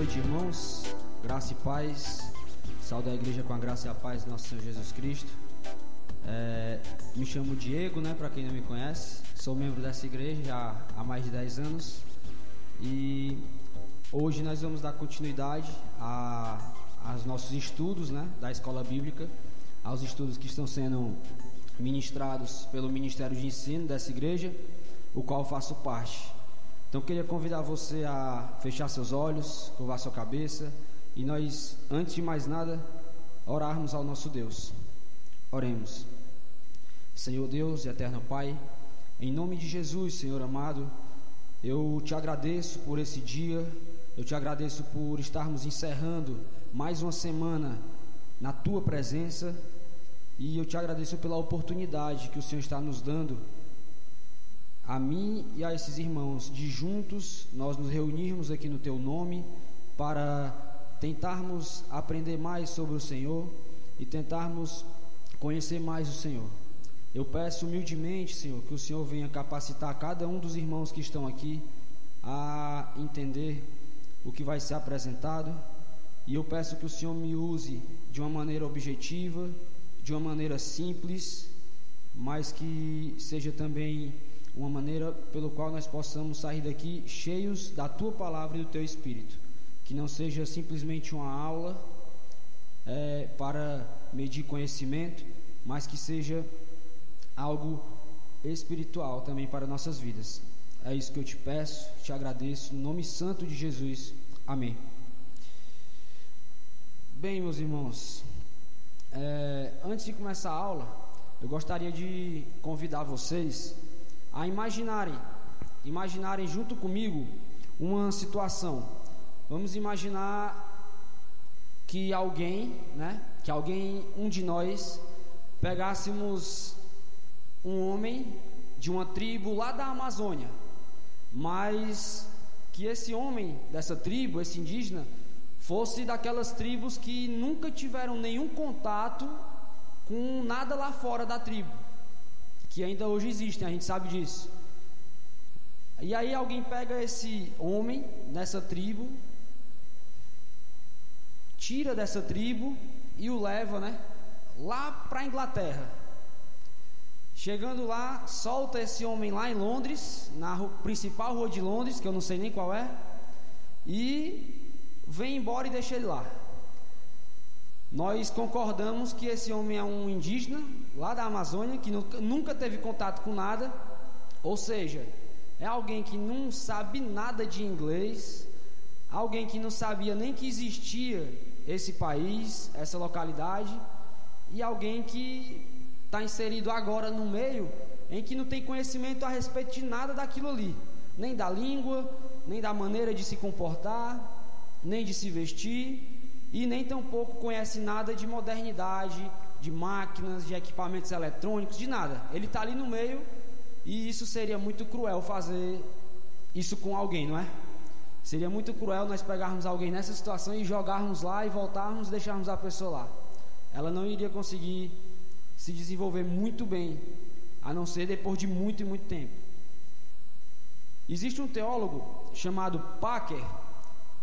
Noite, irmãos. Graça e paz. Saúde a igreja com a graça e a paz do nosso Senhor Jesus Cristo. É, me chamo Diego, né, para quem não me conhece. Sou membro dessa igreja já há mais de 10 anos. E hoje nós vamos dar continuidade a, aos nossos estudos, né, da escola bíblica, aos estudos que estão sendo ministrados pelo Ministério de Ensino dessa igreja, o qual faço parte. Então queria convidar você a fechar seus olhos, curvar sua cabeça e nós, antes de mais nada, orarmos ao nosso Deus. Oremos. Senhor Deus e eterno Pai, em nome de Jesus, Senhor amado, eu te agradeço por esse dia, eu te agradeço por estarmos encerrando mais uma semana na tua presença e eu te agradeço pela oportunidade que o Senhor está nos dando a mim e a esses irmãos de juntos nós nos reunirmos aqui no teu nome para tentarmos aprender mais sobre o Senhor e tentarmos conhecer mais o Senhor. Eu peço humildemente, Senhor, que o Senhor venha capacitar cada um dos irmãos que estão aqui a entender o que vai ser apresentado. E eu peço que o Senhor me use de uma maneira objetiva, de uma maneira simples, mas que seja também uma maneira pelo qual nós possamos sair daqui cheios da tua palavra e do teu espírito. Que não seja simplesmente uma aula é, para medir conhecimento, mas que seja algo espiritual também para nossas vidas. É isso que eu te peço, te agradeço, no nome santo de Jesus. Amém. Bem, meus irmãos, é, antes de começar a aula, eu gostaria de convidar vocês a imaginarem, imaginarem junto comigo uma situação. Vamos imaginar que alguém, né, que alguém, um de nós, pegássemos um homem de uma tribo lá da Amazônia, mas que esse homem dessa tribo, esse indígena, fosse daquelas tribos que nunca tiveram nenhum contato com nada lá fora da tribo que ainda hoje existem, a gente sabe disso. E aí alguém pega esse homem nessa tribo, tira dessa tribo e o leva, né, lá para a Inglaterra. Chegando lá, solta esse homem lá em Londres, na principal rua de Londres, que eu não sei nem qual é, e vem embora e deixa ele lá. Nós concordamos que esse homem é um indígena lá da Amazônia que nunca teve contato com nada, ou seja, é alguém que não sabe nada de inglês, alguém que não sabia nem que existia esse país, essa localidade, e alguém que está inserido agora no meio em que não tem conhecimento a respeito de nada daquilo ali, nem da língua, nem da maneira de se comportar, nem de se vestir e nem tampouco conhece nada de modernidade, de máquinas, de equipamentos eletrônicos, de nada. Ele está ali no meio e isso seria muito cruel fazer isso com alguém, não é? Seria muito cruel nós pegarmos alguém nessa situação e jogarmos lá e voltarmos e deixarmos a pessoa lá. Ela não iria conseguir se desenvolver muito bem, a não ser depois de muito e muito tempo. Existe um teólogo chamado Packer,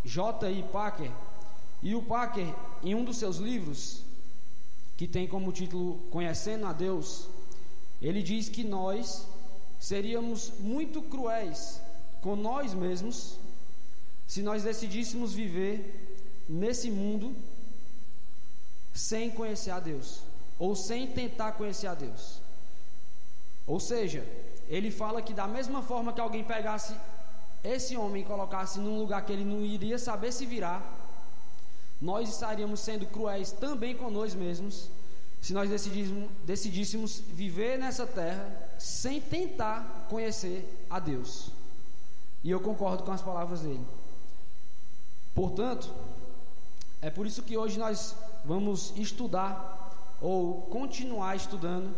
J.I. Packer, e o Packer, em um dos seus livros, que tem como título Conhecendo a Deus, ele diz que nós seríamos muito cruéis com nós mesmos se nós decidíssemos viver nesse mundo sem conhecer a Deus, ou sem tentar conhecer a Deus. Ou seja, ele fala que da mesma forma que alguém pegasse esse homem e colocasse num lugar que ele não iria saber se virar, nós estaríamos sendo cruéis também com nós mesmos se nós decidíssemos, decidíssemos viver nessa terra sem tentar conhecer a Deus. E eu concordo com as palavras dele. Portanto, é por isso que hoje nós vamos estudar ou continuar estudando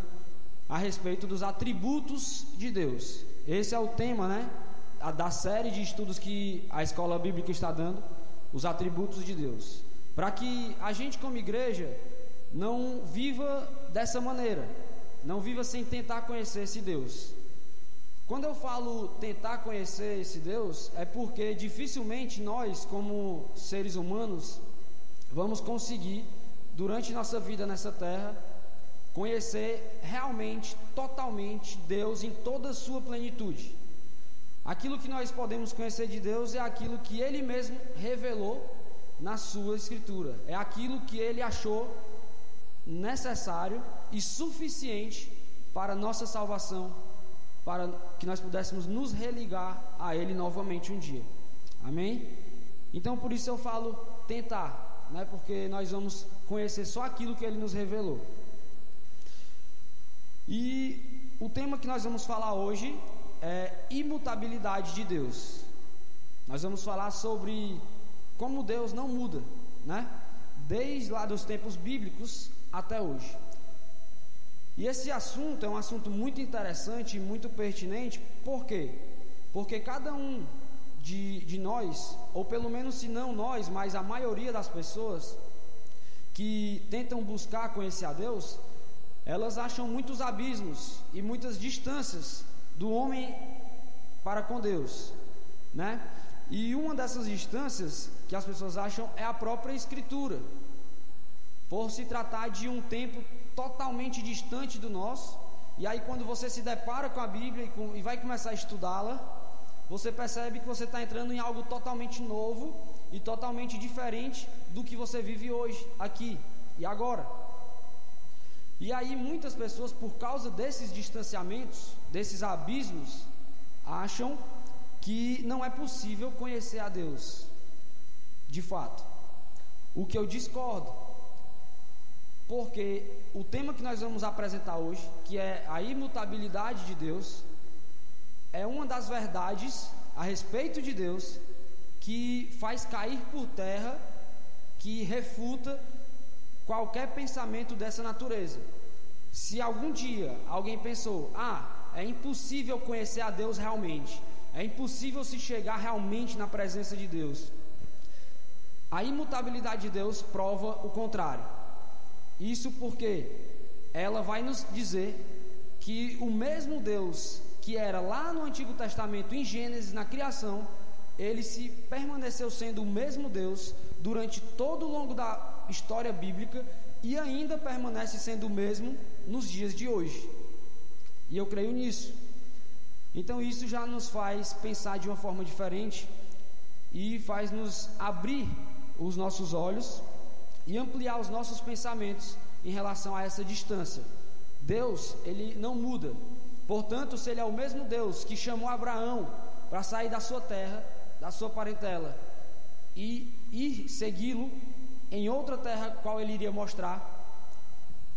a respeito dos atributos de Deus. Esse é o tema, né, da série de estudos que a escola bíblica está dando, os atributos de Deus para que a gente, como igreja, não viva dessa maneira, não viva sem tentar conhecer esse Deus. Quando eu falo tentar conhecer esse Deus, é porque dificilmente nós, como seres humanos, vamos conseguir, durante nossa vida nessa terra, conhecer realmente, totalmente Deus em toda a sua plenitude. Aquilo que nós podemos conhecer de Deus é aquilo que Ele mesmo revelou na Sua Escritura, é aquilo que Ele achou necessário e suficiente para nossa salvação para que nós pudéssemos nos religar a Ele novamente um dia. Amém? Então por isso eu falo tentar, né? porque nós vamos conhecer só aquilo que Ele nos revelou. E o tema que nós vamos falar hoje é imutabilidade de Deus. Nós vamos falar sobre como Deus não muda, né? Desde lá dos tempos bíblicos até hoje. E esse assunto é um assunto muito interessante e muito pertinente, por quê? Porque cada um de, de nós, ou pelo menos se não nós, mas a maioria das pessoas que tentam buscar conhecer a Deus, elas acham muitos abismos e muitas distâncias do homem para com Deus, né? E uma dessas distâncias que as pessoas acham é a própria Escritura, por se tratar de um tempo totalmente distante do nosso. E aí, quando você se depara com a Bíblia e, com, e vai começar a estudá-la, você percebe que você está entrando em algo totalmente novo e totalmente diferente do que você vive hoje, aqui e agora. E aí, muitas pessoas, por causa desses distanciamentos, desses abismos, acham que não é possível conhecer a Deus, de fato. O que eu discordo, porque o tema que nós vamos apresentar hoje, que é a imutabilidade de Deus, é uma das verdades a respeito de Deus que faz cair por terra, que refuta qualquer pensamento dessa natureza. Se algum dia alguém pensou, ah, é impossível conhecer a Deus realmente, é impossível se chegar realmente na presença de Deus, a imutabilidade de Deus prova o contrário. Isso porque ela vai nos dizer que o mesmo Deus que era lá no Antigo Testamento, em Gênesis, na criação, ele se permaneceu sendo o mesmo Deus durante todo o longo da história bíblica e ainda permanece sendo o mesmo nos dias de hoje. E eu creio nisso. Então isso já nos faz pensar de uma forma diferente e faz nos abrir os nossos olhos e ampliar os nossos pensamentos em relação a essa distância. Deus, ele não muda. Portanto, se ele é o mesmo Deus que chamou Abraão para sair da sua terra, da sua parentela e ir segui-lo em outra terra qual ele iria mostrar,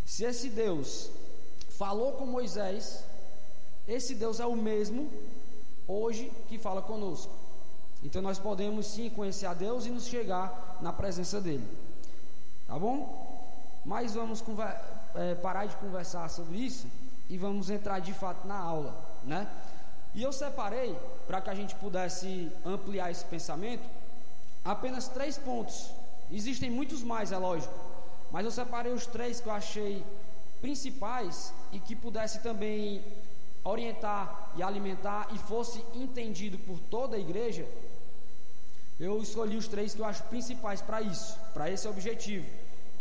se esse Deus falou com Moisés, esse Deus é o mesmo hoje que fala conosco. Então nós podemos sim conhecer a Deus e nos chegar na presença dele. Tá bom? Mas vamos é, parar de conversar sobre isso e vamos entrar de fato na aula, né? E eu separei, para que a gente pudesse ampliar esse pensamento, apenas três pontos. Existem muitos mais, é lógico, mas eu separei os três que eu achei principais e que pudesse também orientar e alimentar e fosse entendido por toda a igreja. Eu escolhi os três que eu acho principais para isso, para esse objetivo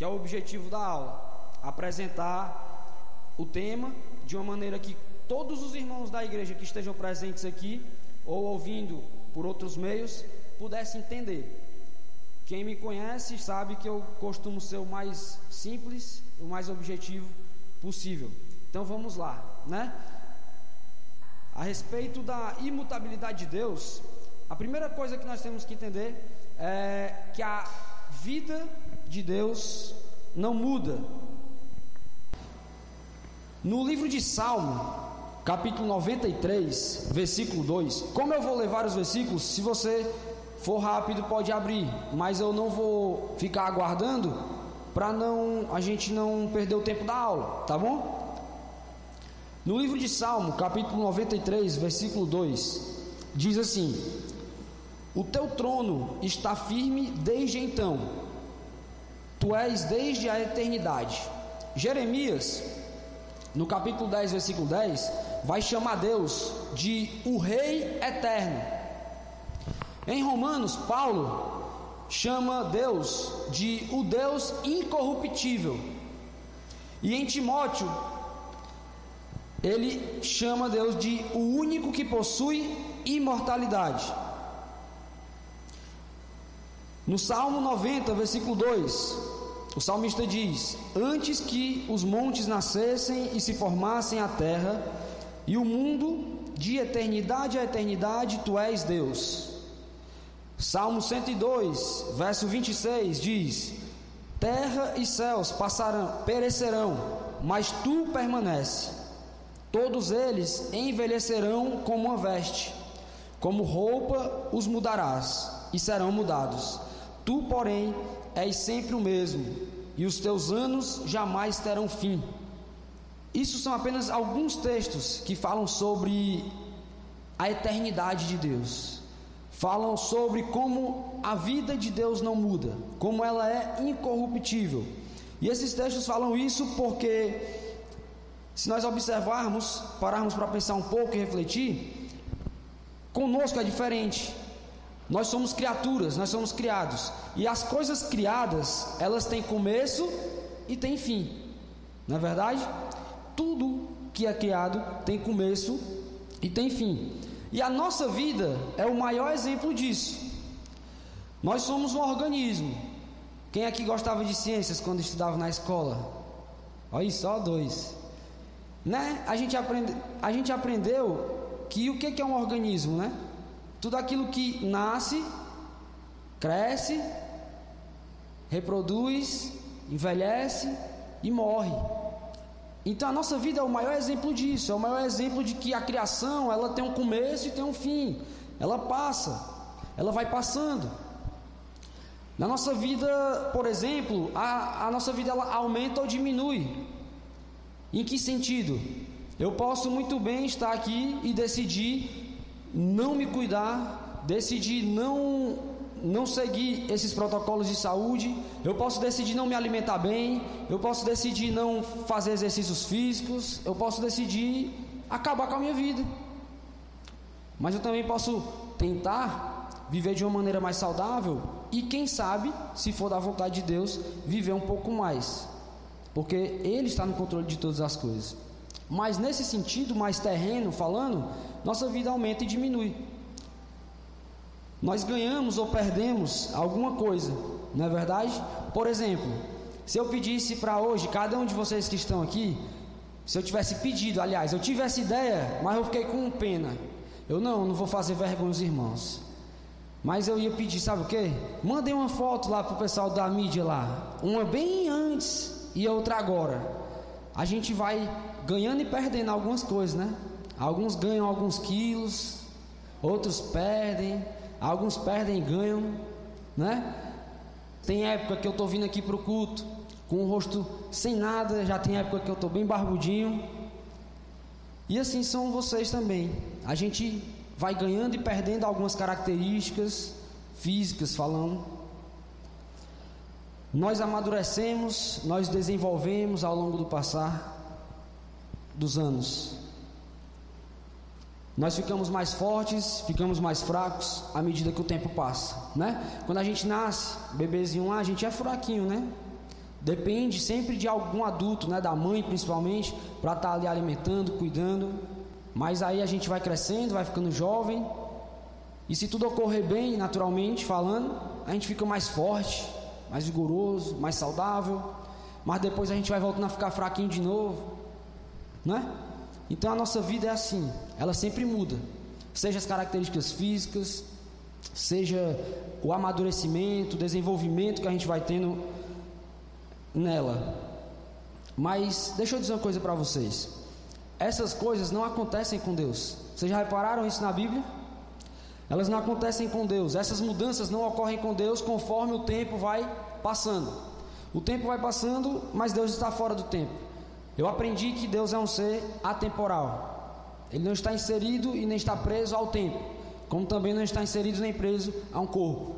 que é o objetivo da aula, apresentar o tema de uma maneira que todos os irmãos da igreja que estejam presentes aqui ou ouvindo por outros meios pudessem entender. Quem me conhece sabe que eu costumo ser o mais simples, o mais objetivo possível. Então vamos lá, né? A respeito da imutabilidade de Deus, a primeira coisa que nós temos que entender é que a vida de Deus não muda. No livro de Salmo, capítulo 93, versículo 2. Como eu vou levar os versículos? Se você for rápido, pode abrir, mas eu não vou ficar aguardando para não a gente não perder o tempo da aula, tá bom? No livro de Salmo, capítulo 93, versículo 2, diz assim: O teu trono está firme desde então Tu és desde a eternidade. Jeremias, no capítulo 10, versículo 10, vai chamar Deus de o Rei Eterno. Em Romanos, Paulo chama Deus de o Deus incorruptível. E em Timóteo, ele chama Deus de o único que possui imortalidade. No Salmo 90, versículo 2, o salmista diz: Antes que os montes nascessem e se formassem a terra, e o mundo, de eternidade a eternidade, tu és Deus. Salmo 102, verso 26 diz: Terra e céus passarão, perecerão, mas tu permanece. Todos eles envelhecerão como uma veste, como roupa os mudarás e serão mudados. Tu, porém, és sempre o mesmo, e os teus anos jamais terão fim. Isso são apenas alguns textos que falam sobre a eternidade de Deus. Falam sobre como a vida de Deus não muda, como ela é incorruptível. E esses textos falam isso porque, se nós observarmos, pararmos para pensar um pouco e refletir, conosco é diferente. Nós somos criaturas, nós somos criados. E as coisas criadas, elas têm começo e têm fim. Não é verdade? Tudo que é criado tem começo e tem fim. E a nossa vida é o maior exemplo disso. Nós somos um organismo. Quem aqui gostava de ciências quando estudava na escola? Olha só dois. Né? A gente, aprende, a gente aprendeu que o que é um organismo, né? Tudo aquilo que nasce, cresce, reproduz, envelhece e morre. Então a nossa vida é o maior exemplo disso, é o maior exemplo de que a criação ela tem um começo e tem um fim. Ela passa, ela vai passando. Na nossa vida, por exemplo, a, a nossa vida ela aumenta ou diminui. Em que sentido? Eu posso muito bem estar aqui e decidir não me cuidar, decidir não não seguir esses protocolos de saúde, eu posso decidir não me alimentar bem, eu posso decidir não fazer exercícios físicos, eu posso decidir acabar com a minha vida. Mas eu também posso tentar viver de uma maneira mais saudável e quem sabe, se for da vontade de Deus, viver um pouco mais. Porque ele está no controle de todas as coisas. Mas nesse sentido, mais terreno falando, nossa vida aumenta e diminui. Nós ganhamos ou perdemos alguma coisa, não é verdade? Por exemplo, se eu pedisse para hoje, cada um de vocês que estão aqui, se eu tivesse pedido, aliás, eu tivesse ideia, mas eu fiquei com pena. Eu não, não vou fazer vergonha aos irmãos. Mas eu ia pedir, sabe o que? Mandei uma foto lá pro pessoal da mídia lá, uma bem antes e outra agora. A gente vai ganhando e perdendo algumas coisas, né? Alguns ganham alguns quilos, outros perdem, alguns perdem e ganham, né? Tem época que eu estou vindo aqui para o culto com o rosto sem nada, já tem época que eu estou bem barbudinho. E assim são vocês também. A gente vai ganhando e perdendo algumas características físicas falando. Nós amadurecemos, nós desenvolvemos ao longo do passar dos anos. Nós ficamos mais fortes, ficamos mais fracos à medida que o tempo passa, né? Quando a gente nasce, bebezinho lá, a gente é fraquinho, né? Depende sempre de algum adulto, né, da mãe principalmente, para estar tá ali alimentando, cuidando. Mas aí a gente vai crescendo, vai ficando jovem. E se tudo ocorrer bem, naturalmente falando, a gente fica mais forte, mais vigoroso, mais saudável. Mas depois a gente vai voltando a ficar fraquinho de novo, né? Então a nossa vida é assim, ela sempre muda. Seja as características físicas, seja o amadurecimento, o desenvolvimento que a gente vai tendo nela. Mas deixa eu dizer uma coisa para vocês. Essas coisas não acontecem com Deus. Vocês já repararam isso na Bíblia? Elas não acontecem com Deus. Essas mudanças não ocorrem com Deus conforme o tempo vai passando. O tempo vai passando, mas Deus está fora do tempo. Eu aprendi que Deus é um ser atemporal. Ele não está inserido e nem está preso ao tempo, como também não está inserido nem preso a um corpo.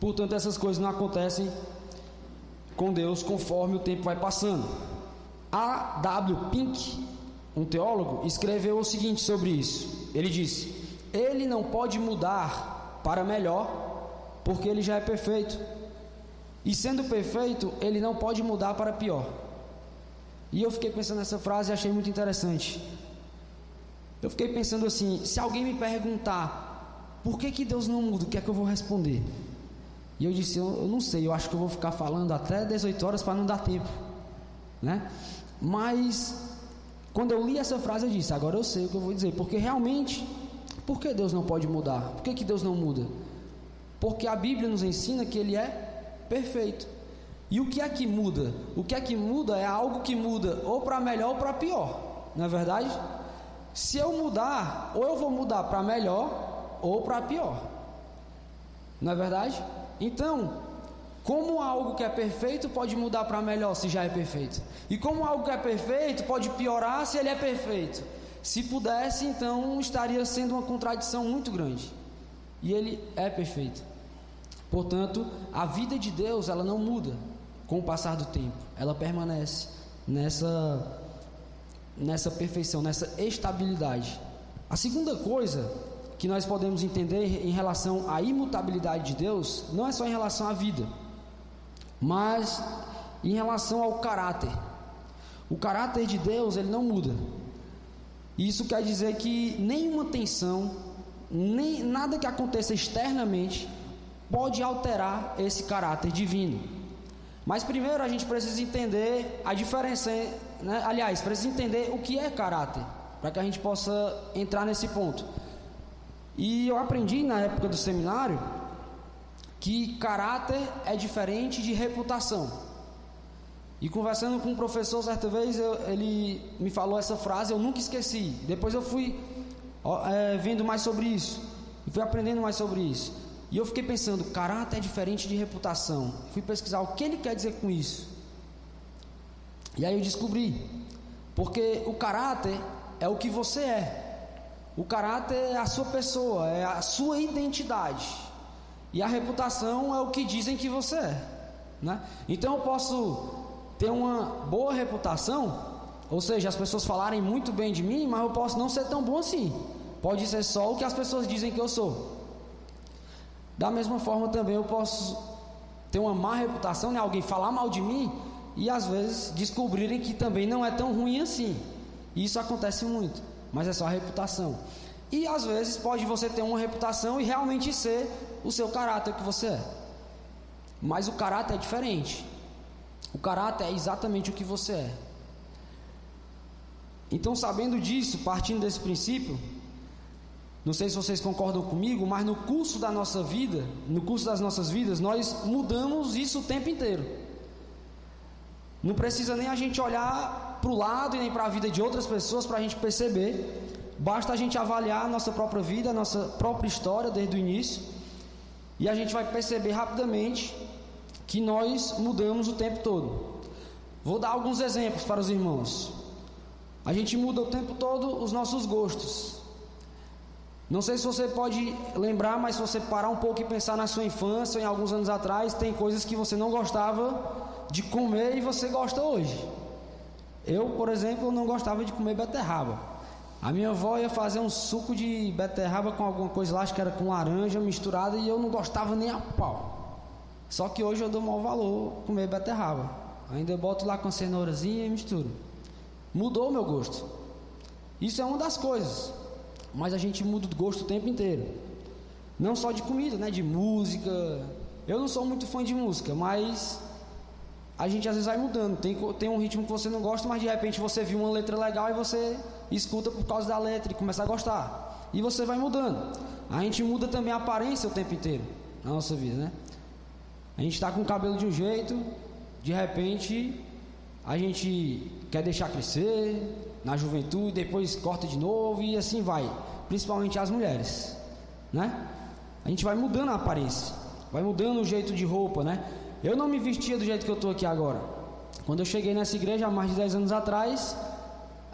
Portanto, essas coisas não acontecem com Deus conforme o tempo vai passando. A W. Pink um teólogo, escreveu o seguinte sobre isso. Ele disse: Ele não pode mudar para melhor, porque ele já é perfeito. E sendo perfeito, ele não pode mudar para pior. E eu fiquei pensando nessa frase e achei muito interessante. Eu fiquei pensando assim: se alguém me perguntar por que, que Deus não muda, o que é que eu vou responder? E eu disse: eu, eu não sei, eu acho que eu vou ficar falando até 18 horas para não dar tempo, né? Mas quando eu li essa frase, eu disse: agora eu sei o que eu vou dizer, porque realmente, por que Deus não pode mudar? Por que, que Deus não muda? Porque a Bíblia nos ensina que Ele é perfeito. E o que é que muda? O que é que muda é algo que muda ou para melhor ou para pior, não é verdade? Se eu mudar, ou eu vou mudar para melhor ou para pior, não é verdade? Então, como algo que é perfeito pode mudar para melhor se já é perfeito? E como algo que é perfeito pode piorar se ele é perfeito? Se pudesse, então estaria sendo uma contradição muito grande. E ele é perfeito. Portanto, a vida de Deus, ela não muda com o passar do tempo. Ela permanece nessa nessa perfeição, nessa estabilidade. A segunda coisa que nós podemos entender em relação à imutabilidade de Deus, não é só em relação à vida, mas em relação ao caráter. O caráter de Deus, ele não muda. Isso quer dizer que nenhuma tensão, nem nada que aconteça externamente pode alterar esse caráter divino. Mas primeiro a gente precisa entender a diferença, né? aliás, precisa entender o que é caráter, para que a gente possa entrar nesse ponto. E eu aprendi na época do seminário que caráter é diferente de reputação. E conversando com um professor certa vez, eu, ele me falou essa frase, eu nunca esqueci. Depois eu fui é, vendo mais sobre isso, fui aprendendo mais sobre isso. E eu fiquei pensando, caráter é diferente de reputação. Fui pesquisar o que ele quer dizer com isso. E aí eu descobri, porque o caráter é o que você é. O caráter é a sua pessoa, é a sua identidade. E a reputação é o que dizem que você é. Né? Então eu posso ter uma boa reputação, ou seja, as pessoas falarem muito bem de mim, mas eu posso não ser tão bom assim. Pode ser só o que as pessoas dizem que eu sou. Da mesma forma também eu posso ter uma má reputação, né? alguém falar mal de mim e às vezes descobrirem que também não é tão ruim assim. Isso acontece muito mas é só a reputação. E às vezes pode você ter uma reputação e realmente ser o seu caráter que você é. Mas o caráter é diferente. O caráter é exatamente o que você é. Então, sabendo disso, partindo desse princípio, não sei se vocês concordam comigo, mas no curso da nossa vida, no curso das nossas vidas, nós mudamos isso o tempo inteiro. Não precisa nem a gente olhar para o lado e nem para a vida de outras pessoas para a gente perceber. Basta a gente avaliar a nossa própria vida, a nossa própria história desde o início, e a gente vai perceber rapidamente que nós mudamos o tempo todo. Vou dar alguns exemplos para os irmãos. A gente muda o tempo todo os nossos gostos. Não sei se você pode lembrar, mas se você parar um pouco e pensar na sua infância, em alguns anos atrás, tem coisas que você não gostava de comer e você gosta hoje. Eu, por exemplo, não gostava de comer beterraba. A minha avó ia fazer um suco de beterraba com alguma coisa lá, acho que era com laranja misturada, e eu não gostava nem a pau. Só que hoje eu dou maior valor comer beterraba. Ainda boto lá com cenourazinha e misturo. Mudou o meu gosto. Isso é uma das coisas. Mas a gente muda o gosto o tempo inteiro. Não só de comida, né? De música. Eu não sou muito fã de música, mas a gente às vezes vai mudando. Tem, tem um ritmo que você não gosta, mas de repente você viu uma letra legal e você escuta por causa da letra e começa a gostar. E você vai mudando. A gente muda também a aparência o tempo inteiro na nossa vida, né? A gente está com o cabelo de um jeito, de repente a gente quer deixar crescer na juventude, depois corta de novo e assim vai. Principalmente as mulheres, né? A gente vai mudando a aparência, vai mudando o jeito de roupa, né? Eu não me vestia do jeito que eu estou aqui agora. Quando eu cheguei nessa igreja há mais de 10 anos atrás,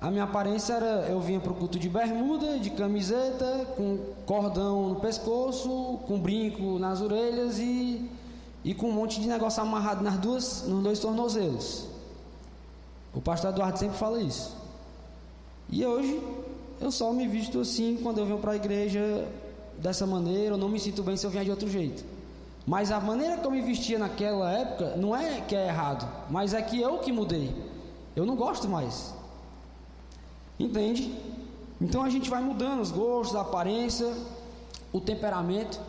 a minha aparência era: eu vinha para o culto de bermuda, de camiseta, com cordão no pescoço, com brinco nas orelhas e, e com um monte de negócio amarrado nas duas, nos dois tornozelos. O pastor Eduardo sempre fala isso. E hoje eu só me visto assim quando eu venho para a igreja dessa maneira, eu não me sinto bem se eu vier de outro jeito. Mas a maneira que eu me vestia naquela época não é que é errado, mas é que eu que mudei. Eu não gosto mais. Entende? Então a gente vai mudando os gostos, a aparência, o temperamento,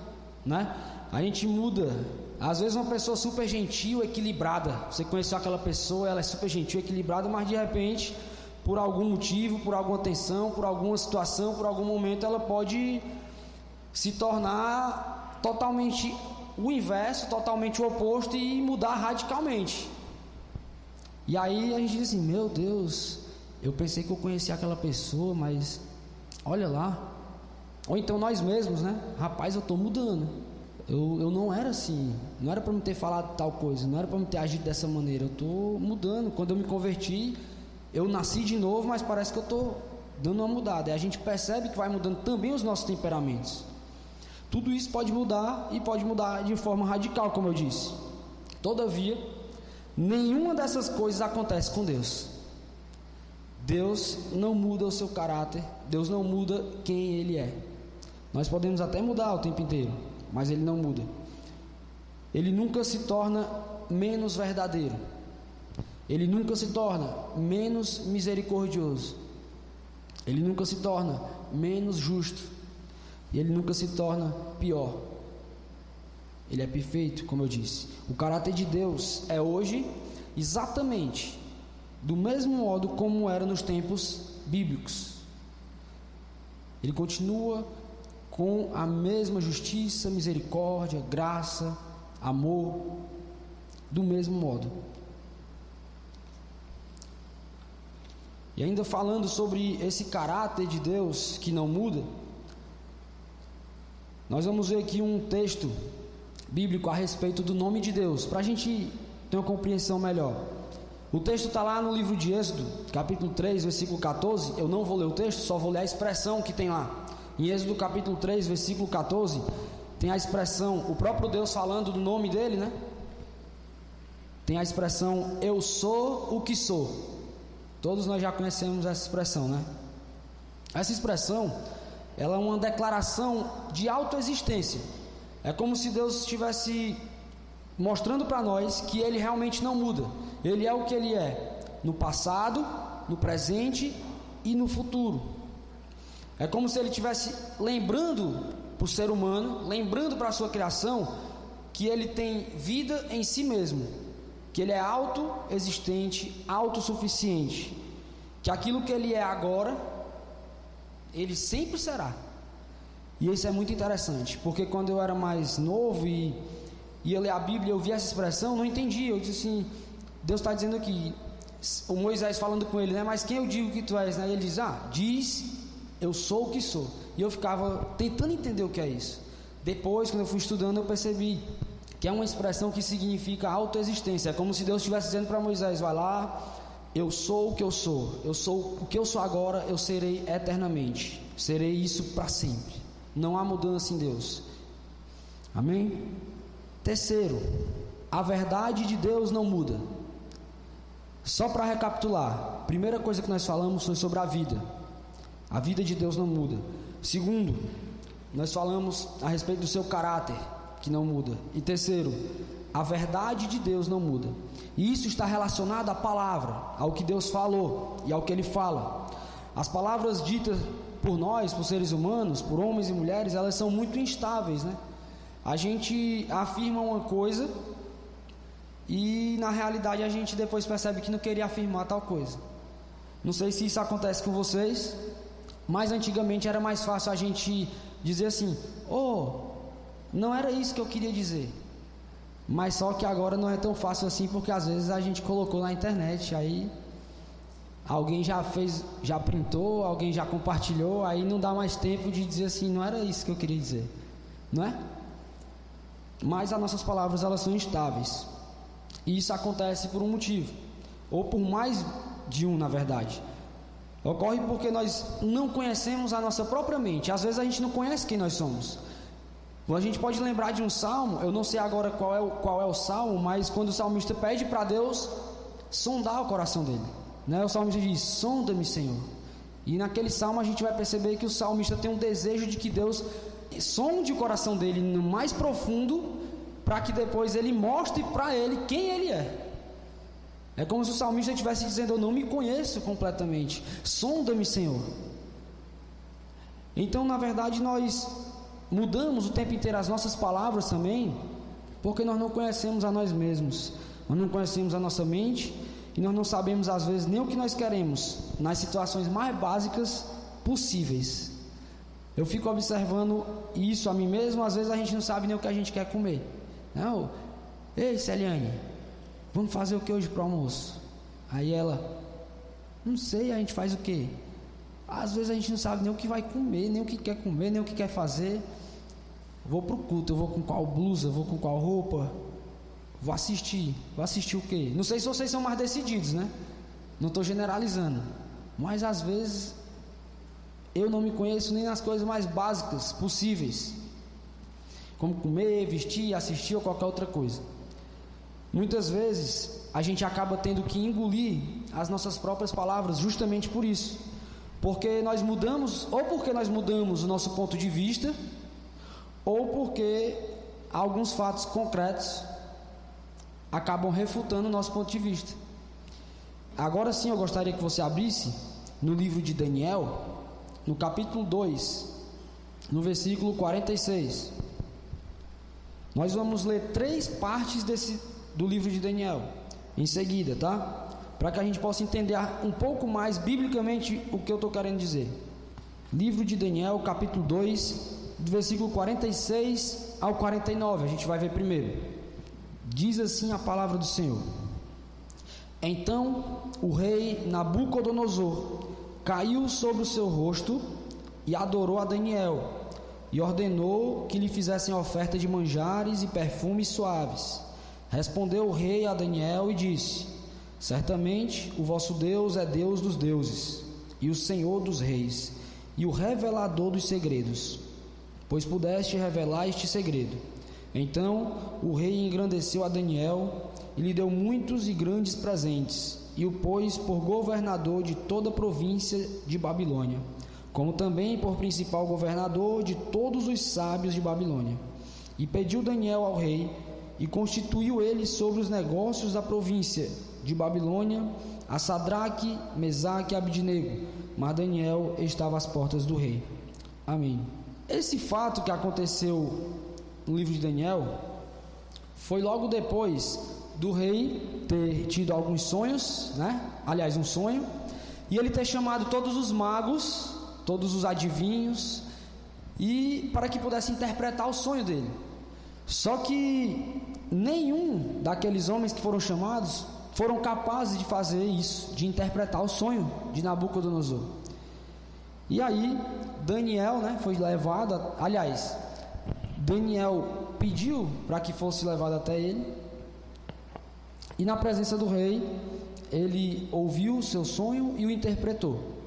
né? A gente muda. Às vezes uma pessoa super gentil, equilibrada. Você conheceu aquela pessoa, ela é super gentil, equilibrada, mas de repente, por algum motivo, por alguma tensão, por alguma situação, por algum momento, ela pode se tornar totalmente o inverso, totalmente o oposto e mudar radicalmente. E aí a gente diz assim: Meu Deus, eu pensei que eu conhecia aquela pessoa, mas olha lá. Ou então nós mesmos, né? Rapaz, eu estou mudando. Eu, eu não era assim. Não era para me ter falado tal coisa. Não era para me ter agido dessa maneira. Eu estou mudando. Quando eu me converti, eu nasci de novo, mas parece que eu estou dando uma mudada. E a gente percebe que vai mudando também os nossos temperamentos. Tudo isso pode mudar e pode mudar de forma radical, como eu disse. Todavia, nenhuma dessas coisas acontece com Deus. Deus não muda o seu caráter, Deus não muda quem Ele é. Nós podemos até mudar o tempo inteiro, mas Ele não muda. Ele nunca se torna menos verdadeiro, Ele nunca se torna menos misericordioso, Ele nunca se torna menos justo. E ele nunca se torna pior. Ele é perfeito, como eu disse. O caráter de Deus é hoje exatamente do mesmo modo como era nos tempos bíblicos. Ele continua com a mesma justiça, misericórdia, graça, amor, do mesmo modo. E ainda falando sobre esse caráter de Deus que não muda, nós vamos ver aqui um texto bíblico a respeito do nome de Deus, para a gente ter uma compreensão melhor. O texto está lá no livro de Êxodo, capítulo 3, versículo 14. Eu não vou ler o texto, só vou ler a expressão que tem lá. Em Êxodo, capítulo 3, versículo 14, tem a expressão, o próprio Deus falando do nome dele, né? Tem a expressão, eu sou o que sou. Todos nós já conhecemos essa expressão, né? Essa expressão ela é uma declaração de autoexistência. É como se Deus estivesse mostrando para nós que Ele realmente não muda. Ele é o que Ele é no passado, no presente e no futuro. É como se Ele estivesse lembrando para o ser humano, lembrando para a sua criação, que Ele tem vida em si mesmo, que Ele é autoexistente, autossuficiente, que aquilo que Ele é agora ele sempre será. E isso é muito interessante, porque quando eu era mais novo e ia ler a Bíblia, eu vi essa expressão, não entendia. Eu disse assim: Deus está dizendo aqui, o Moisés falando com ele, né? Mas quem eu digo que tu és? Né? E ele diz: Ah, diz, eu sou o que sou. E eu ficava tentando entender o que é isso. Depois, quando eu fui estudando, eu percebi que é uma expressão que significa autoexistência. É como se Deus estivesse dizendo para Moisés: Vai lá, eu sou o que eu sou, eu sou o que eu sou agora, eu serei eternamente, serei isso para sempre. Não há mudança em Deus. Amém? Terceiro, a verdade de Deus não muda. Só para recapitular, primeira coisa que nós falamos foi sobre a vida. A vida de Deus não muda. Segundo, nós falamos a respeito do seu caráter, que não muda. E terceiro, a verdade de Deus não muda. E isso está relacionado à palavra, ao que Deus falou e ao que Ele fala. As palavras ditas por nós, por seres humanos, por homens e mulheres, elas são muito instáveis, né? A gente afirma uma coisa e na realidade a gente depois percebe que não queria afirmar tal coisa. Não sei se isso acontece com vocês, mas antigamente era mais fácil a gente dizer assim: "Oh, não era isso que eu queria dizer". Mas só que agora não é tão fácil assim, porque às vezes a gente colocou na internet, aí alguém já fez, já printou, alguém já compartilhou, aí não dá mais tempo de dizer assim, não era isso que eu queria dizer, não é? Mas as nossas palavras elas são instáveis. E isso acontece por um motivo, ou por mais de um, na verdade. Ocorre porque nós não conhecemos a nossa própria mente. Às vezes a gente não conhece quem nós somos. A gente pode lembrar de um salmo, eu não sei agora qual é o, qual é o salmo, mas quando o salmista pede para Deus sondar o coração dele, né? o salmista diz: Sonda-me, Senhor, E naquele salmo a gente vai perceber que o salmista tem um desejo de que Deus sonde o coração dele no mais profundo, para que depois ele mostre para ele quem ele é. É como se o salmista estivesse dizendo: Eu não me conheço completamente, sonda-me, Senhor. Então, na verdade, nós mudamos o tempo inteiro as nossas palavras também, porque nós não conhecemos a nós mesmos, nós não conhecemos a nossa mente e nós não sabemos às vezes nem o que nós queremos nas situações mais básicas possíveis. Eu fico observando isso a mim mesmo, às vezes a gente não sabe nem o que a gente quer comer. Não, ei Celiane, vamos fazer o que hoje para almoço? Aí ela, não sei, a gente faz o que? Às vezes a gente não sabe nem o que vai comer, nem o que quer comer, nem o que quer fazer. Vou para o culto, eu vou com qual blusa, vou com qual roupa, vou assistir. Vou assistir o quê? Não sei se vocês são mais decididos, né? Não estou generalizando. Mas às vezes eu não me conheço nem nas coisas mais básicas possíveis. Como comer, vestir, assistir ou qualquer outra coisa. Muitas vezes a gente acaba tendo que engolir as nossas próprias palavras justamente por isso. Porque nós mudamos, ou porque nós mudamos o nosso ponto de vista, ou porque alguns fatos concretos acabam refutando o nosso ponto de vista. Agora sim eu gostaria que você abrisse no livro de Daniel, no capítulo 2, no versículo 46. Nós vamos ler três partes desse, do livro de Daniel em seguida, tá? Para que a gente possa entender um pouco mais biblicamente o que eu estou querendo dizer. Livro de Daniel, capítulo 2, do versículo 46 ao 49. A gente vai ver primeiro. Diz assim a palavra do Senhor: Então o rei Nabucodonosor caiu sobre o seu rosto e adorou a Daniel, e ordenou que lhe fizessem oferta de manjares e perfumes suaves. Respondeu o rei a Daniel e disse: Certamente o vosso Deus é Deus dos deuses, e o Senhor dos reis, e o revelador dos segredos pois pudeste revelar este segredo. Então o rei engrandeceu a Daniel e lhe deu muitos e grandes presentes, e o pôs por governador de toda a província de Babilônia, como também por principal governador de todos os sábios de Babilônia. E pediu Daniel ao rei, e constituiu ele sobre os negócios da província de Babilônia a Sadraque, Mesaque e Abidnego, mas Daniel estava às portas do rei. Amém. Esse fato que aconteceu no livro de Daniel foi logo depois do rei ter tido alguns sonhos, né? Aliás, um sonho, e ele ter chamado todos os magos, todos os adivinhos, e para que pudesse interpretar o sonho dele. Só que nenhum daqueles homens que foram chamados foram capazes de fazer isso, de interpretar o sonho de Nabucodonosor. E aí Daniel, né, foi levado, aliás, Daniel pediu para que fosse levado até ele. E na presença do rei, ele ouviu o seu sonho e o interpretou.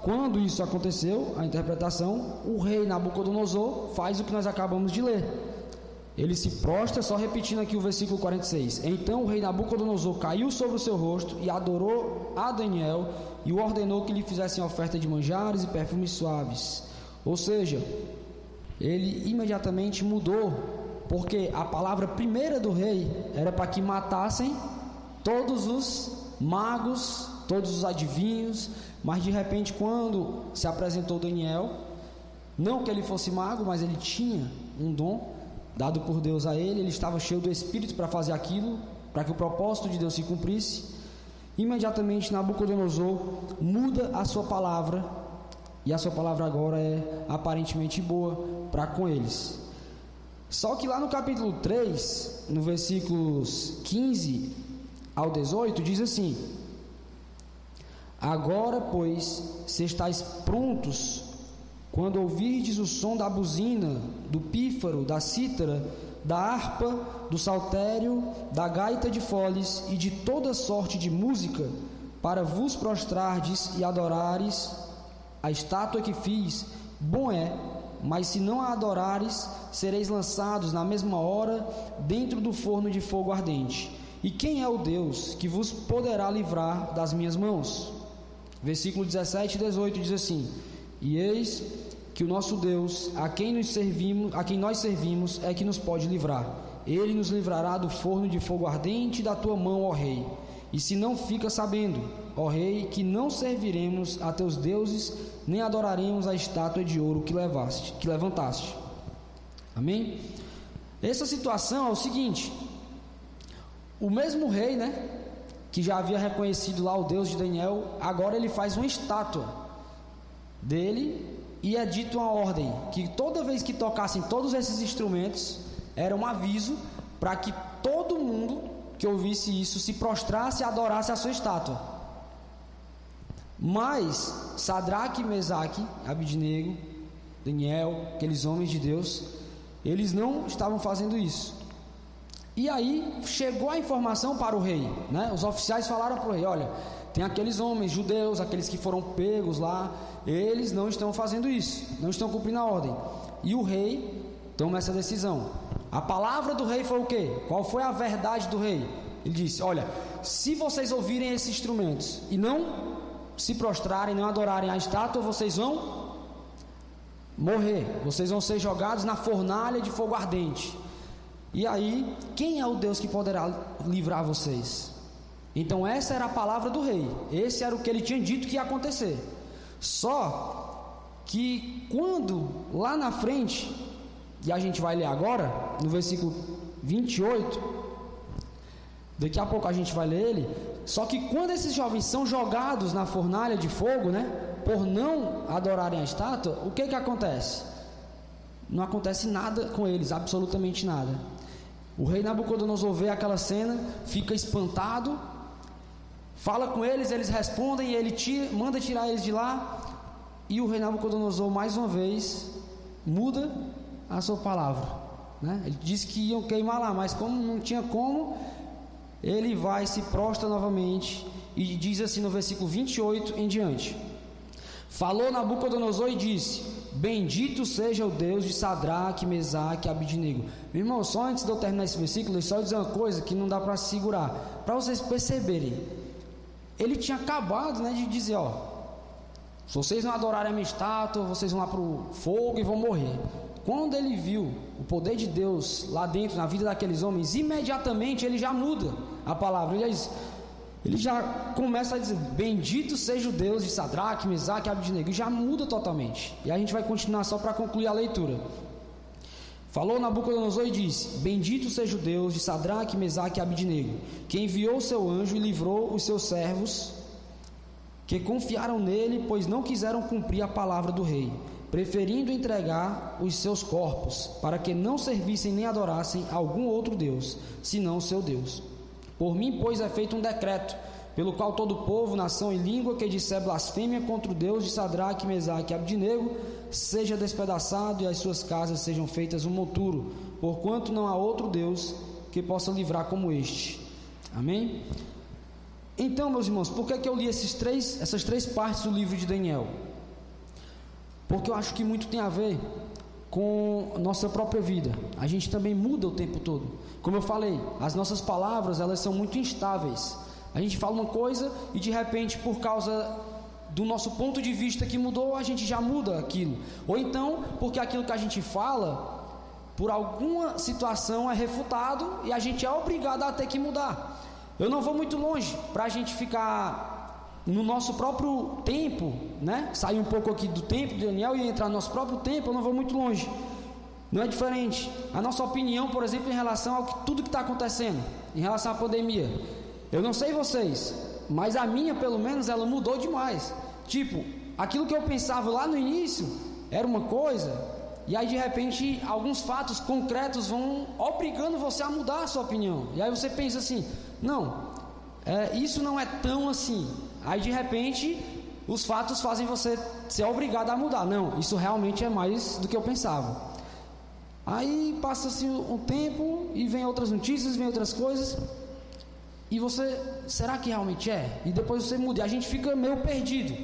Quando isso aconteceu, a interpretação, o rei Nabucodonosor faz o que nós acabamos de ler. Ele se prostra, só repetindo aqui o versículo 46. Então o rei Nabucodonosor caiu sobre o seu rosto e adorou a Daniel e o ordenou que lhe fizessem oferta de manjares e perfumes suaves. Ou seja, ele imediatamente mudou, porque a palavra primeira do rei era para que matassem todos os magos, todos os adivinhos, mas de repente, quando se apresentou Daniel, não que ele fosse mago, mas ele tinha um dom dado por Deus a ele, ele estava cheio do Espírito para fazer aquilo, para que o propósito de Deus se cumprisse. Imediatamente Nabucodonosor muda a sua palavra, e a sua palavra agora é aparentemente boa para com eles. Só que lá no capítulo 3, no versículos 15 ao 18, diz assim: Agora, pois, se estáis prontos quando ouvirdes o som da buzina, do pífaro, da cítara, da harpa, do saltério, da gaita de foles e de toda sorte de música, para vos prostrardes e adorares a estátua que fiz, bom é, mas se não a adorares, sereis lançados na mesma hora dentro do forno de fogo ardente. E quem é o Deus que vos poderá livrar das minhas mãos? Versículo 17 e 18 diz assim: E eis que o nosso Deus, a quem nos servimos, a quem nós servimos, é que nos pode livrar. Ele nos livrará do forno de fogo ardente da tua mão, ó rei. E se não fica sabendo, ó rei, que não serviremos a teus deuses, nem adoraremos a estátua de ouro que levaste, que levantaste. Amém? Essa situação é o seguinte: o mesmo rei, né, que já havia reconhecido lá o Deus de Daniel, agora ele faz uma estátua dele e é dito uma ordem que toda vez que tocassem todos esses instrumentos, era um aviso para que todo mundo que ouvisse isso se prostrasse e adorasse a sua estátua. Mas Sadraque, Mesaque, Abidnego, Daniel, aqueles homens de Deus, eles não estavam fazendo isso. E aí chegou a informação para o rei, né? Os oficiais falaram para o rei: olha, tem aqueles homens judeus, aqueles que foram pegos lá, eles não estão fazendo isso, não estão cumprindo a ordem. E o rei toma essa decisão. A palavra do rei foi o quê? Qual foi a verdade do rei? Ele disse: Olha, se vocês ouvirem esses instrumentos e não se prostrarem, não adorarem a estátua, vocês vão morrer, vocês vão ser jogados na fornalha de fogo ardente. E aí, quem é o Deus que poderá livrar vocês? Então, essa era a palavra do rei, esse era o que ele tinha dito que ia acontecer. Só que quando lá na frente, e a gente vai ler agora, no versículo 28, daqui a pouco a gente vai ler ele. Só que quando esses jovens são jogados na fornalha de fogo, né? por não adorarem a estátua, o que que acontece? Não acontece nada com eles, absolutamente nada. O rei Nabucodonosor vê aquela cena, fica espantado, fala com eles, eles respondem, e ele tira, manda tirar eles de lá, e o rei Nabucodonosor mais uma vez muda a sua palavra. Né? Ele disse que iam queimar lá, mas como não tinha como, ele vai se prostra novamente e diz assim no versículo 28 em diante. Falou Nabucodonosor e disse: Bendito seja o Deus de Sadraque, Mesaque e Abidnego. Meu irmão, só antes de eu terminar esse versículo, só dizer uma coisa que não dá para segurar, para vocês perceberem. Ele tinha acabado né, de dizer: Ó, se vocês não adorarem a minha estátua, vocês vão lá para o fogo e vão morrer. Quando ele viu o poder de Deus lá dentro, na vida daqueles homens, imediatamente ele já muda a palavra. Ele já diz: ele já começa a dizer: Bendito seja o Deus de Sadraque, Mesaque e Abednego. E já muda totalmente. E a gente vai continuar só para concluir a leitura. Falou Nabucodonosor e disse: Bendito seja o Deus de Sadraque, Mesaque e Abednego, que enviou o seu anjo e livrou os seus servos, que confiaram nele, pois não quiseram cumprir a palavra do rei, preferindo entregar os seus corpos, para que não servissem nem adorassem algum outro Deus, senão o seu Deus. Por mim, pois, é feito um decreto, pelo qual todo povo, nação e língua que disser blasfêmia contra o Deus de Sadraque, Mesaque e Abdinego, seja despedaçado e as suas casas sejam feitas um monturo, porquanto não há outro Deus que possa livrar como este. Amém? Então, meus irmãos, por que, é que eu li esses três, essas três partes do livro de Daniel? Porque eu acho que muito tem a ver com nossa própria vida. A gente também muda o tempo todo. Como eu falei, as nossas palavras, elas são muito instáveis. A gente fala uma coisa e de repente, por causa do nosso ponto de vista que mudou, a gente já muda aquilo. Ou então, porque aquilo que a gente fala, por alguma situação é refutado e a gente é obrigado a ter que mudar. Eu não vou muito longe para a gente ficar no nosso próprio tempo, né? Sair um pouco aqui do tempo de Daniel e entrar no nosso próprio tempo, eu não vou muito longe. Não é diferente. A nossa opinião, por exemplo, em relação ao que tudo que está acontecendo, em relação à pandemia. Eu não sei vocês, mas a minha, pelo menos, ela mudou demais. Tipo, aquilo que eu pensava lá no início era uma coisa, e aí de repente alguns fatos concretos vão obrigando você a mudar a sua opinião. E aí você pensa assim: não, é, isso não é tão assim. Aí de repente os fatos fazem você ser obrigado a mudar. Não, isso realmente é mais do que eu pensava. Aí passa-se um tempo e vem outras notícias, vem outras coisas. E você, será que realmente é? E depois você muda. A gente fica meio perdido.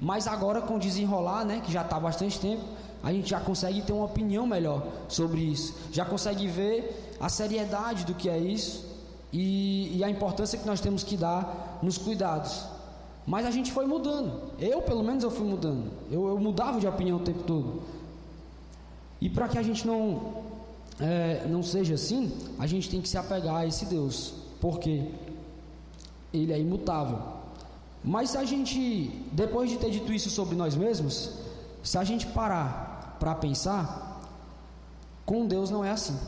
Mas agora com desenrolar, né, que já está há bastante tempo, a gente já consegue ter uma opinião melhor sobre isso. Já consegue ver a seriedade do que é isso e, e a importância que nós temos que dar nos cuidados. Mas a gente foi mudando. Eu, pelo menos, eu fui mudando. Eu, eu mudava de opinião o tempo todo. E para que a gente não é, não seja assim, a gente tem que se apegar a esse Deus, porque Ele é imutável. Mas se a gente, depois de ter dito isso sobre nós mesmos, se a gente parar para pensar, com Deus não é assim.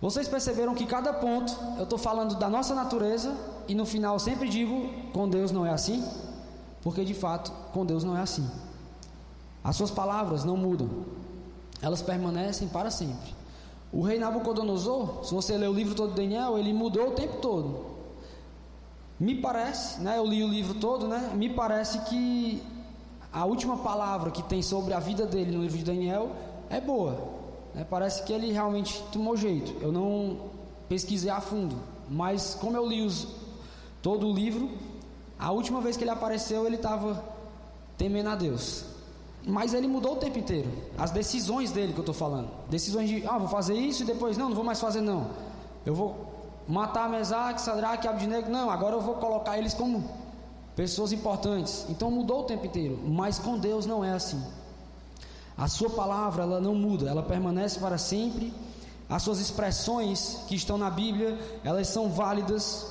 Vocês perceberam que cada ponto eu estou falando da nossa natureza e no final sempre digo com Deus não é assim? Porque de fato com Deus não é assim. As suas palavras não mudam, elas permanecem para sempre. O rei Nabucodonosor, se você ler o livro todo de Daniel, ele mudou o tempo todo. Me parece, né, eu li o livro todo, né, me parece que a última palavra que tem sobre a vida dele no livro de Daniel é boa. Né, parece que ele realmente tomou jeito. Eu não pesquisei a fundo, mas como eu li os, todo o livro, a última vez que ele apareceu, ele estava temendo a Deus. Mas ele mudou o tempo inteiro. As decisões dele que eu estou falando. Decisões de, ah, vou fazer isso e depois, não, não vou mais fazer não. Eu vou matar Mesaque, Sadraque Abdinego. Não, agora eu vou colocar eles como pessoas importantes. Então mudou o tempo inteiro. Mas com Deus não é assim. A sua palavra, ela não muda. Ela permanece para sempre. As suas expressões que estão na Bíblia, elas são válidas.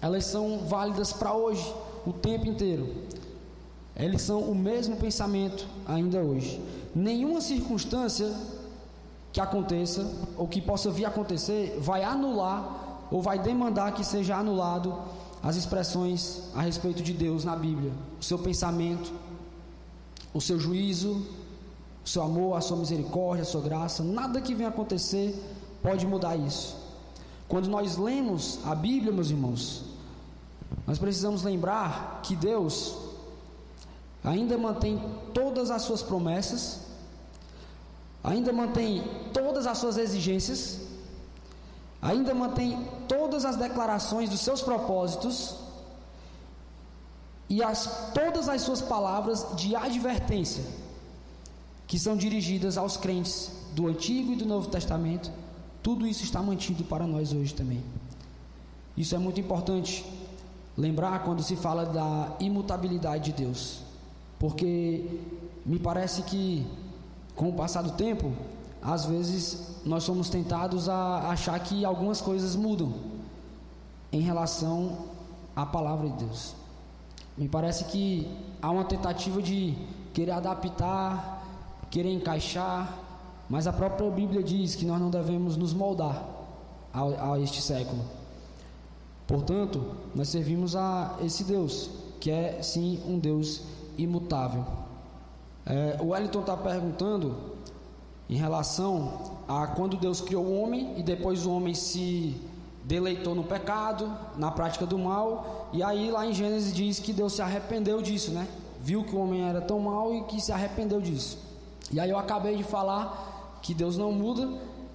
Elas são válidas para hoje, o tempo inteiro. Eles são o mesmo pensamento ainda hoje. Nenhuma circunstância que aconteça ou que possa vir a acontecer vai anular ou vai demandar que seja anulado as expressões a respeito de Deus na Bíblia, o seu pensamento, o seu juízo, o seu amor, a sua misericórdia, a sua graça, nada que venha acontecer pode mudar isso. Quando nós lemos a Bíblia, meus irmãos, nós precisamos lembrar que Deus ainda mantém todas as suas promessas, ainda mantém todas as suas exigências, ainda mantém todas as declarações dos seus propósitos e as, todas as suas palavras de advertência que são dirigidas aos crentes do Antigo e do Novo Testamento, tudo isso está mantido para nós hoje também. Isso é muito importante lembrar quando se fala da imutabilidade de Deus. Porque me parece que com o passar do tempo, às vezes nós somos tentados a achar que algumas coisas mudam em relação à palavra de Deus. Me parece que há uma tentativa de querer adaptar, querer encaixar, mas a própria Bíblia diz que nós não devemos nos moldar a, a este século. Portanto, nós servimos a esse Deus, que é sim um Deus imutável. É, o Wellington está perguntando em relação a quando Deus criou o homem e depois o homem se deleitou no pecado, na prática do mal, e aí lá em Gênesis diz que Deus se arrependeu disso, né? Viu que o homem era tão mal e que se arrependeu disso. E aí eu acabei de falar que Deus não muda,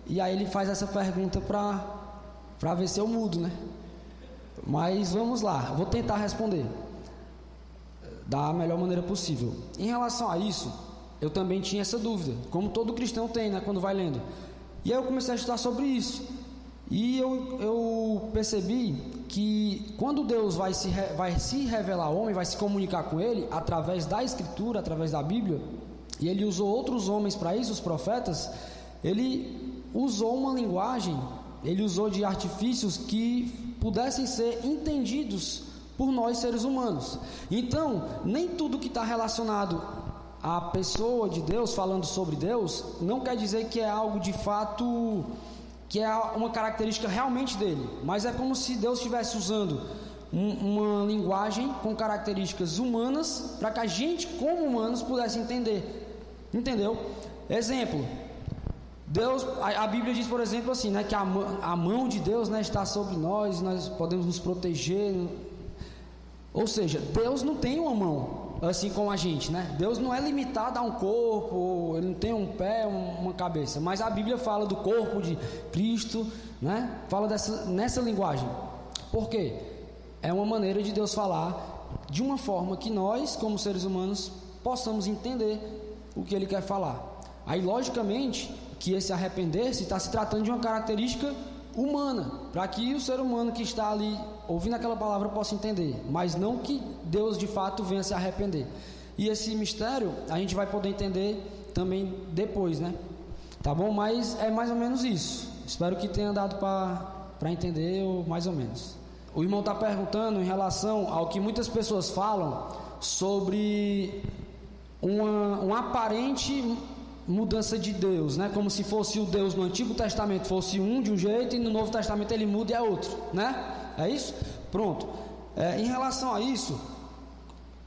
e aí ele faz essa pergunta para para ver se eu mudo, né? Mas vamos lá, vou tentar responder da melhor maneira possível. Em relação a isso, eu também tinha essa dúvida, como todo cristão tem, né, quando vai lendo. E aí eu comecei a estudar sobre isso. E eu, eu percebi que quando Deus vai se, vai se revelar ao homem, vai se comunicar com ele através da Escritura, através da Bíblia, e ele usou outros homens para isso, os profetas, ele usou uma linguagem, ele usou de artifícios que pudessem ser entendidos por nós seres humanos. Então, nem tudo que está relacionado à pessoa de Deus, falando sobre Deus, não quer dizer que é algo de fato que é uma característica realmente dele, mas é como se Deus estivesse usando um, uma linguagem com características humanas para que a gente, como humanos, pudesse entender. Entendeu? Exemplo. Deus, a, Bíblia diz, por exemplo, assim, né, que a, a mão de Deus né, está sobre nós, nós podemos nos proteger, ou seja, Deus não tem uma mão, assim como a gente, né? Deus não é limitado a um corpo, ele não tem um pé, uma cabeça. Mas a Bíblia fala do corpo de Cristo, né? Fala dessa, nessa linguagem. Por quê? É uma maneira de Deus falar de uma forma que nós, como seres humanos, possamos entender o que Ele quer falar. Aí, logicamente, que esse arrepender-se está se tratando de uma característica humana, para que o ser humano que está ali ouvindo aquela palavra possa entender, mas não que Deus de fato venha se arrepender. E esse mistério a gente vai poder entender também depois, né? Tá bom? Mas é mais ou menos isso. Espero que tenha dado para entender, ou mais ou menos. O irmão está perguntando em relação ao que muitas pessoas falam sobre uma, uma aparente mudança de Deus, né? Como se fosse o Deus no Antigo Testamento fosse um de um jeito e no Novo Testamento ele muda e é outro, né? É isso? Pronto. É, em relação a isso,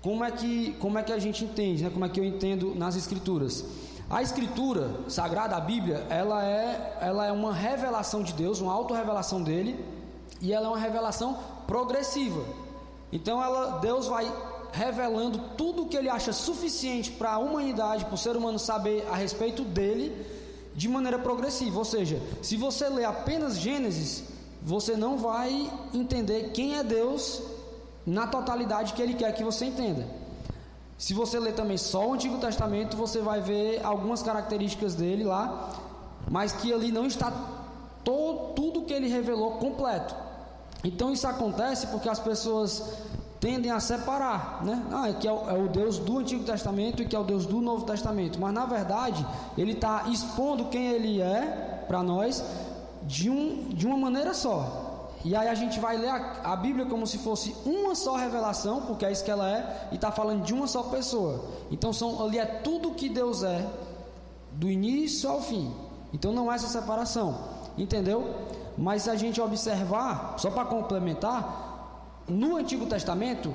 como é que como é que a gente entende, né? Como é que eu entendo nas Escrituras? A Escritura Sagrada, a Bíblia, ela é ela é uma revelação de Deus, uma autorrevelação dele e ela é uma revelação progressiva. Então ela Deus vai revelando tudo o que ele acha suficiente para a humanidade, para o ser humano saber a respeito dele, de maneira progressiva. Ou seja, se você ler apenas Gênesis, você não vai entender quem é Deus na totalidade que ele quer que você entenda. Se você ler também só o Antigo Testamento, você vai ver algumas características dele lá, mas que ali não está todo, tudo que ele revelou completo. Então isso acontece porque as pessoas tendem a separar, né? Ah, que é o, é o, Deus do Antigo Testamento e que é o Deus do Novo Testamento. Mas na verdade, ele está expondo quem ele é para nós de, um, de uma maneira só. E aí a gente vai ler a, a, Bíblia como se fosse uma só revelação, porque é isso que ela é, e está falando de uma só pessoa. Então são, ali é tudo que Deus é, do início ao fim. Então não é essa separação, entendeu? Mas se a gente observar, só para complementar, no Antigo Testamento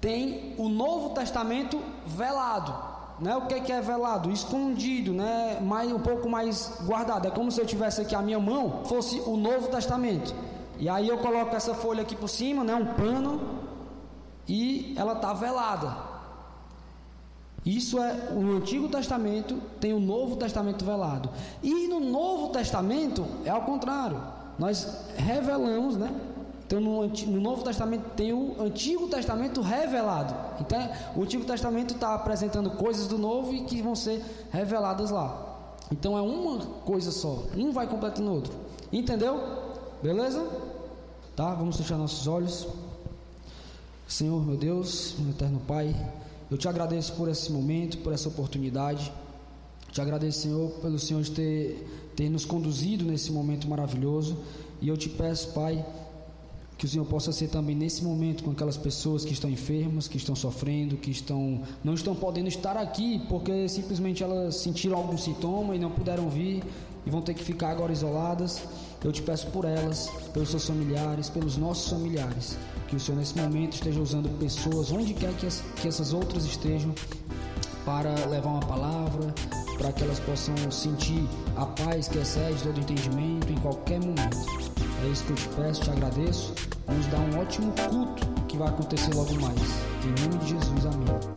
tem o Novo Testamento velado. Né? O que é, que é velado? Escondido, né? mais, um pouco mais guardado. É como se eu tivesse aqui a minha mão, fosse o Novo Testamento. E aí eu coloco essa folha aqui por cima, né? um pano, e ela está velada. Isso é o Antigo Testamento, tem o Novo Testamento velado. E no Novo Testamento é ao contrário. Nós revelamos, né? Então, no, no, Novo Testamento tem o Antigo Testamento revelado. Então, o Antigo Testamento está apresentando coisas do Novo e que vão ser reveladas lá. Então, é uma coisa só. Um vai completando o outro. Entendeu? Beleza? Tá? Vamos fechar nossos olhos. Senhor, meu Deus, meu eterno Pai, eu te agradeço por esse momento, por essa oportunidade. Te agradeço, Senhor, pelo Senhor ter, ter nos conduzido nesse momento maravilhoso. E eu te peço, Pai que o Senhor possa ser também nesse momento com aquelas pessoas que estão enfermas, que estão sofrendo, que estão não estão podendo estar aqui porque simplesmente elas sentiram algum sintoma e não puderam vir e vão ter que ficar agora isoladas. Eu te peço por elas, pelos seus familiares, pelos nossos familiares, que o Senhor nesse momento esteja usando pessoas onde quer que, as, que essas outras estejam para levar uma palavra, para que elas possam sentir a paz que excede todo entendimento em qualquer momento. É isso que eu te peço, te agradeço. Vamos dar um ótimo culto que vai acontecer logo mais. Em nome de Jesus, amém.